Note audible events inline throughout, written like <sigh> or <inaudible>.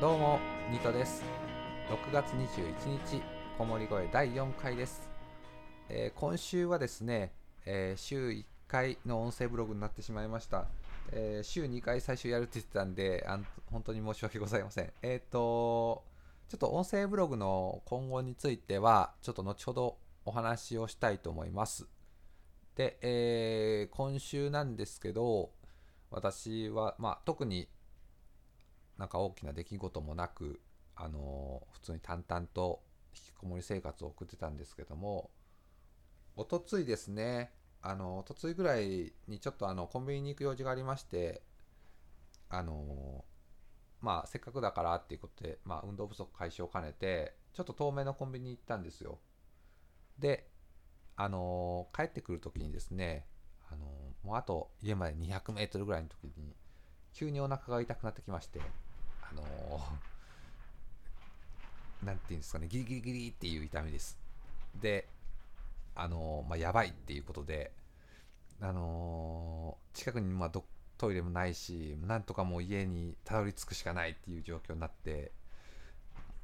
どうもニトです。6月21日こもり声第4回です、えー今週はですね、えー週1回の音声ブログになってしまいました、えー週2回最初やるって言ってたんであん本当に申し訳ございません。えっ、とちょっと音声ブログの今後についてはちょっと後ほどお話をしたいと思います。で、え今週なんですけど私は、まあ、特になんか大きな出来事もなく、あの普通に淡々と引きこもり生活を送ってたんですけどもおとついですねあのおとついぐらいにちょっとあのコンビニに行く用事がありましてあのまあせっかくだからっていうことで、まあ、運動不足解消を兼ねてちょっと遠めのコンビニに行ったんですよ。であの帰ってくる時にですねあのもうあと家まで200メートルぐらいの時に急にお腹が痛くなってきましてあのーなんていうんですかねギリギリギリっていう痛みです。であのーまあやばいっていうことであのー近くにまあどトイレもないしなんとかもう家にたどり着くしかないっていう状況になって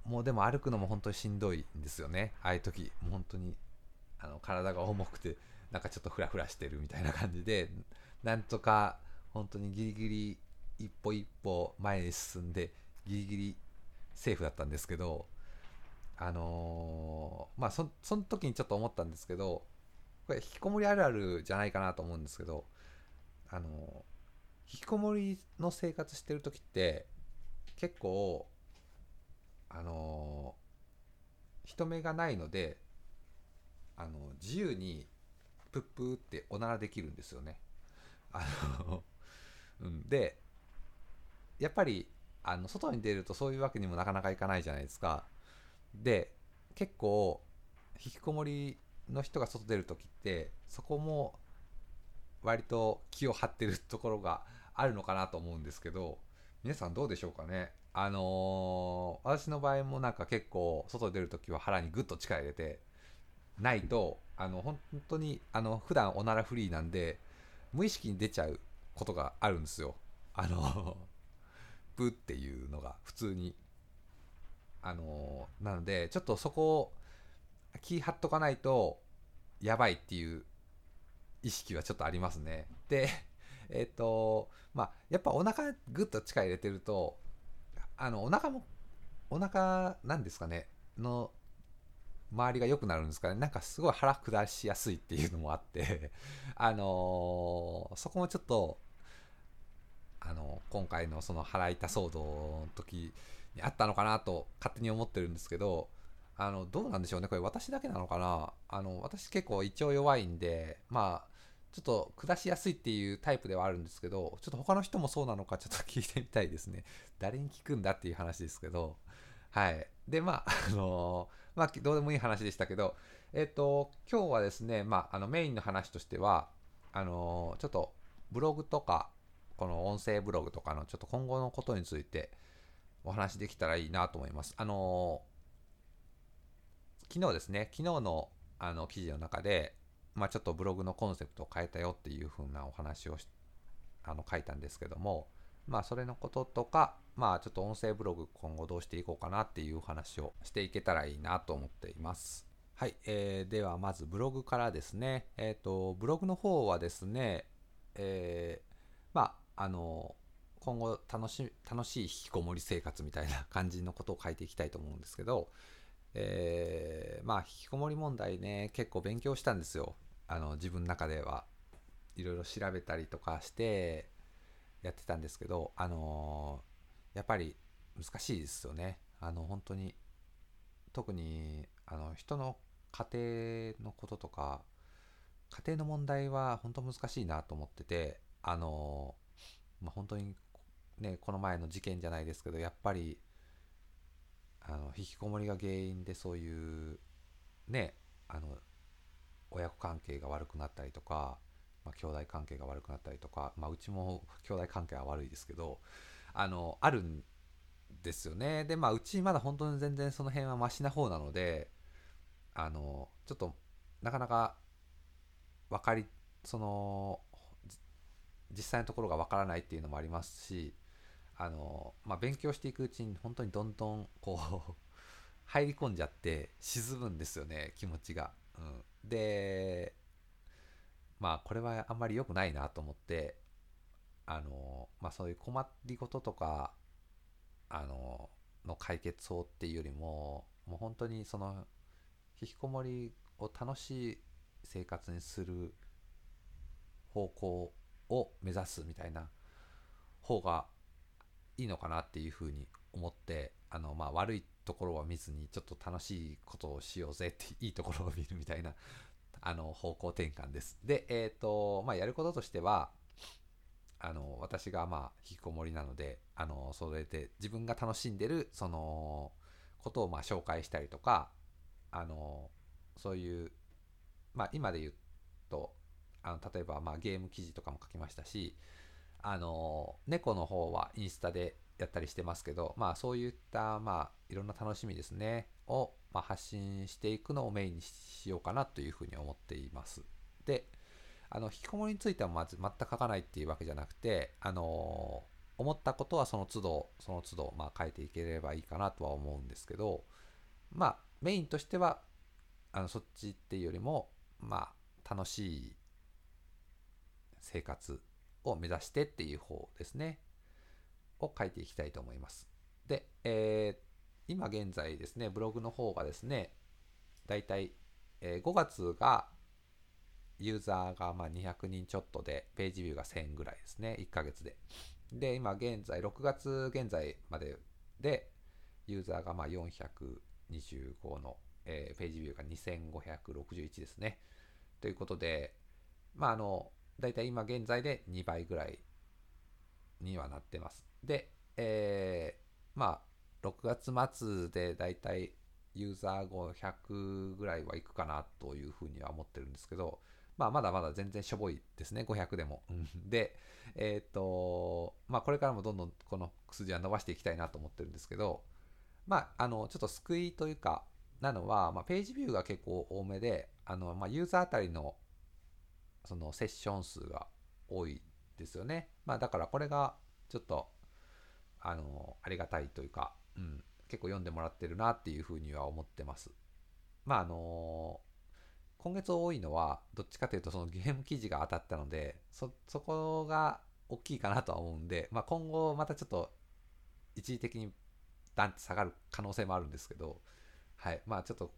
もうでも歩くのも本当にしんどいんですよね。ああいう時もう本当にあの体が重くてなんかちょっとフラフラしてるみたいな感じでなんとか本当にギリギリ一歩一歩前に進んでギリギリセーフだったんですけどあのーまあそその時にちょっと思ったんですけどこれ引きこもりあるあるじゃないかなと思うんですけどあのー引きこもりの生活してる時って結構あのー人目がないのであの自由にプップーっておならできるんですよね。あのうん、でやっぱりあの外に出るとそういうわけにもなかなかいかないじゃないですか。で結構引きこもりの人が外出る時ってそこも割と気を張ってるところがあるのかなと思うんですけど皆さんどうでしょうかね？あのー私の場合もなんか結構外出る時は腹にグッと力入れてないとあの本当にあの普段おならフリーなんで無意識に出ちゃうことがあるんですよあのプっていうのが普通にあのなのでちょっとそこを気張っとかないとやばいっていう意識はちょっとありますね。でえっ、とまあやっぱお腹グッと力入れてるとあのお腹もお腹なんですかねの周りが良くなるんですかね。なんかすごい腹下しやすいっていうのもあって <laughs> あのーそこもちょっと今回のその腹痛騒動の時にあったのかなと勝手に思ってるんですけどあのどうなんでしょうね。これ私だけなのかな。あの私結構胃腸弱いんでまあちょっと下しやすいっていうタイプではあるんですけどちょっと他の人もそうなのかちょっと聞いてみたいですね。誰に聞くんだっていう話ですけど。はい。でまああのまあどうでもいい話でしたけどえっ、と今日はですねまああのメインの話としてはあのちょっとブログとかこの音声ブログとかのちょっと今後のことについてお話できたらいいなと思います。あの昨日ですね、昨日のあの記事の中で、まあ、ちょっとブログのコンセプトを変えたよっていう風なお話をあの書いたんですけども、まあ、それのこととか、まあ、ちょっと音声ブログ今後どうしていこうかなっていう話をしていけたらいいなと思っています。はい、えーではまずブログからですね、えっ、と、ブログの方はですね、えーまあ、あの、今後楽し楽しい引きこもり生活みたいな感じのことを書いていきたいと思うんですけど、えーまあ引きこもり問題ね結構勉強したんですよ。あの自分の中では。いろいろ調べたりとかしてやってたんですけどあのーやっぱり難しいですよね。あの本当に特にあの人の家庭のこととか家庭の問題は本当難しいなと思っててあのーまあ、本当にねこの前の事件じゃないですけどやっぱりあの引きこもりが原因でそういうねあの親子関係が悪くなったりとか、まあ、兄弟関係が悪くなったりとか、まあ、うちも兄弟関係は悪いですけどあのあるんですよね。でまあうちまだ本当に全然その辺はマシな方なのであのちょっとなかなか分かりその実際のところが分からないっていうのもありますしあの、まあ、勉強していくうちに本当にどんどんこう <laughs> 入り込んじゃって沈むんですよね気持ちが。うん、でまあこれはあんまり良くないなと思ってあの、まあ、そういう困りごととかあのの解決法っていうよりももう本当にその引きこもりを楽しい生活にする方向を目指すみたいな方がいいのかなっていうふうに思ってあの、まあ、悪いところは見ずにちょっと楽しいことをしようぜっていいところを見るみたいなあの方向転換です。で、えっ、ー、とまあ、やることとしてはあの私がまあ引きこもりなのであのそれで自分が楽しんでるそのことをまあ紹介したりとかあのそういう、まあ、今で言うとあの例えばまあゲーム記事とかも書きましたしあの猫の方はインスタでやったりしてますけど、まあ、そういったまあいろんな楽しみですねをまあ発信していくのをメインにしようかなというふうに思っています。であの引きこもりについてはまず全く書かないっていうわけじゃなくてあの思ったことはその都度その都度まあ変えていければいいかなとは思うんですけどまあメインとしてはあのそっちっていうよりもまあ楽しい生活を目指してっていう方ですね。を書いていきたいと思います。で、えー、今現在ですねブログの方がですねだいたい5月がユーザーがま200人ちょっとでページビューが1000ぐらいですね1ヶ月で。で、今現在、6月現在までで、ユーザーがま425の、えー、ページビューが2561ですね。ということで、まあ、あの、だいたい今現在で2倍ぐらいにはなってます。で、えー、まあ、6月末でだいたいユーザー500ぐらいはいくかなというふうには思ってるんですけど、まあ、まだまだ全然しょぼいですね、500でも。<laughs> で、えっ、ー、と、まあ、これからもどんどんこの数字は伸ばしていきたいなと思ってるんですけど、まあ、あの、ちょっと救いというか、なのは、まあ、ページビューが結構多めで、あの、まあ、ユーザーあたりの、そのセッション数が多いですよね。まあ、だからこれが、ちょっと、あの、ありがたいというか、うん、結構読んでもらってるなっていうふうには思ってます。まあ、あの今月多いのは、どっちかというとそのゲーム記事が当たったので、そ、そこが大きいかなとは思うんで、まあ、今後またちょっと一時的にダンって下がる可能性もあるんですけど、はい。まあちょっと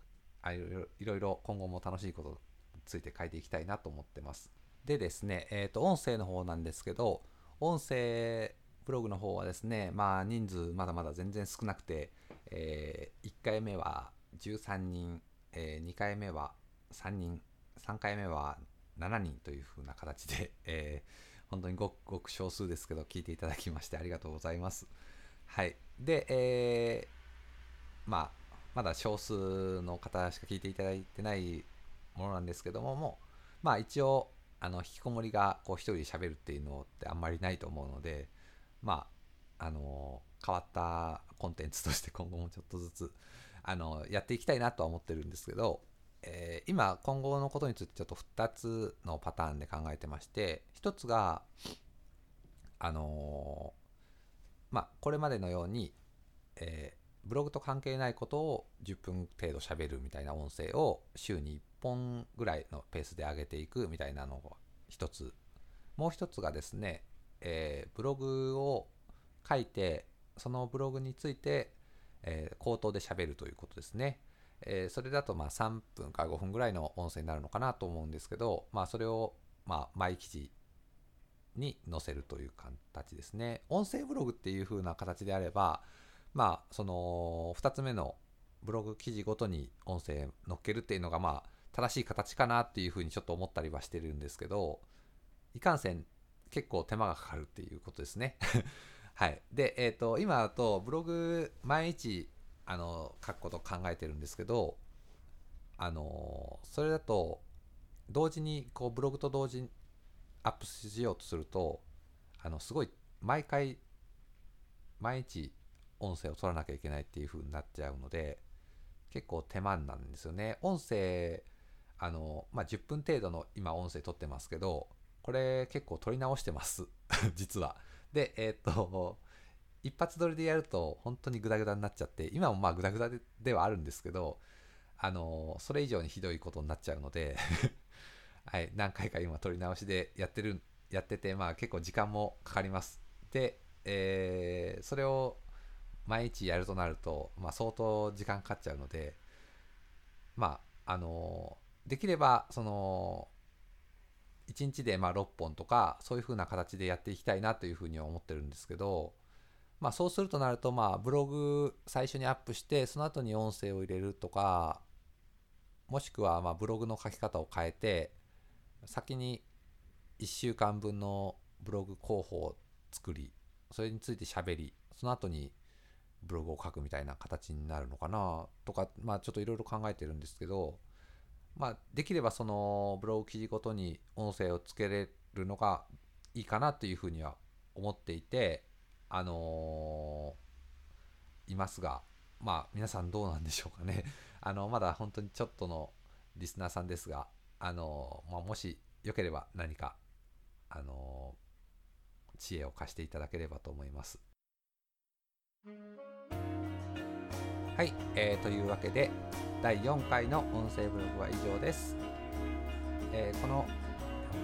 いろいろ今後も楽しいことついて書いていきたいなと思ってます。でですね、えっ、ー、と、音声の方なんですけど、音声ブログの方はですね、まあ人数まだまだ全然少なくて、えー、1回目は13人、えー、2回目は3人、3回目は7人という風な形で、えー、本当にごくごく少数ですけど、聞いていただきましてありがとうございます。はい。で、えー、まあ、まだ少数の方しか聞いていただいてないものなんですけども、もまあ一応、あの、引きこもりがこう一人で喋るっていうのってあんまりないと思うので、まあ、あの、変わったコンテンツ <laughs> として今後もちょっとずつ、あの、やっていきたいなとは思ってるんですけど、えー、今今後のことについてちょっと2つのパターンで考えてまして1つがあのー、まあこれまでのように、えー、ブログと関係ないことを10分程度喋るみたいな音声を週に1本ぐらいのペースで上げていくみたいなのが1つもう1つがですね、えブログを書いてそのブログについて、え口頭で喋るということですね。えー、それだとまあ3分か5分ぐらいの音声になるのかなと思うんですけど、まあ、それをまあ毎記事に載せるという形ですね。音声ブログっていう風な形であれば、まあ、その2つ目のブログ記事ごとに音声載っけるっていうのがまあ正しい形かなっていう風にちょっと思ったりはしてるんですけど、いかんせん結構手間がかかるっていうことですね。<laughs> はい。で、えっ、ー、と、今だとブログ毎日あの書くこと考えてるんですけどあのそれだと同時にこうブログと同時にアップしようとするとあのすごい毎回毎日音声を取らなきゃいけないっていう風になっちゃうので結構手間なんですよね音声あの、まあ、10分程度の今音声取ってますけどこれ結構取り直してます。<laughs> 実は。でえっ、ー、と一発撮りでやると本当にグダグダになっちゃって今もまあグダグダでではあるんですけどあのそれ以上にひどいことになっちゃうので <laughs> はい、何回か今撮り直しでやってるやってて、まあ、結構時間もかかります。で、えー、それを毎日やるとなると、まあ、相当時間かかっちゃうのでまああのできればその1日でま6本とかそういう風な形でやっていきたいなというふうには思ってるんですけど、まあ、そうするとなるとまあブログ最初にアップしてその後に音声を入れるとかもしくはまブログの書き方を変えて先に1週間分のブログ候補を作りそれについて喋りその後にブログを書くみたいな形になるのかなとかまあちょっといろいろ考えてるんですけどまあできればそのブログ記事ごとに音声をつけれるのがいいかなというふうには思っていてあのー、いますがまあ皆さんどうなんでしょうかね <laughs> あのまだ本当にちょっとのリスナーさんですがあのまあ、もしよければ何かあの知恵を貸していただければと思います。はい、えー、というわけで第4回の音声ブログは以上です。えー、この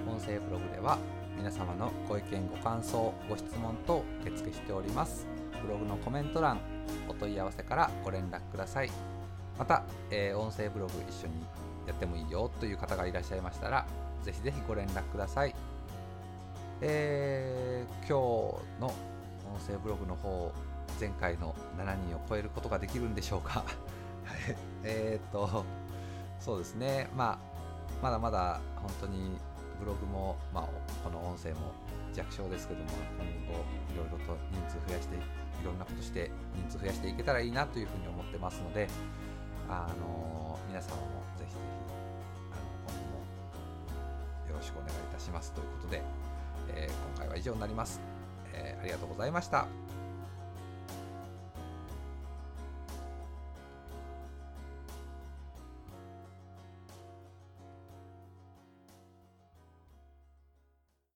音声ブログでは皆様のご意見ご感想ご質問等受付しておりますブログのコメント欄お問い合わせからご連絡くださいまた、えー、音声ブログ一緒にやってもいいよという方がいらっしゃいましたら、ぜひぜひご連絡ください。えー、今日の音声ブログの方、前回の7人を超えることができるんでしょうか。<laughs> えっと、そうですね、まあ、まだまだ本当にブログも、まあ、この音声も弱小ですけども、今後いろいろと人数増やして、いろんなことして人数増やしていけたらいいなというふうに思ってますので、あの皆様もぜひぜひあの今後もよろしくお願いいたしますということで、えー、今回は以上になります、えー、ありがとうございました。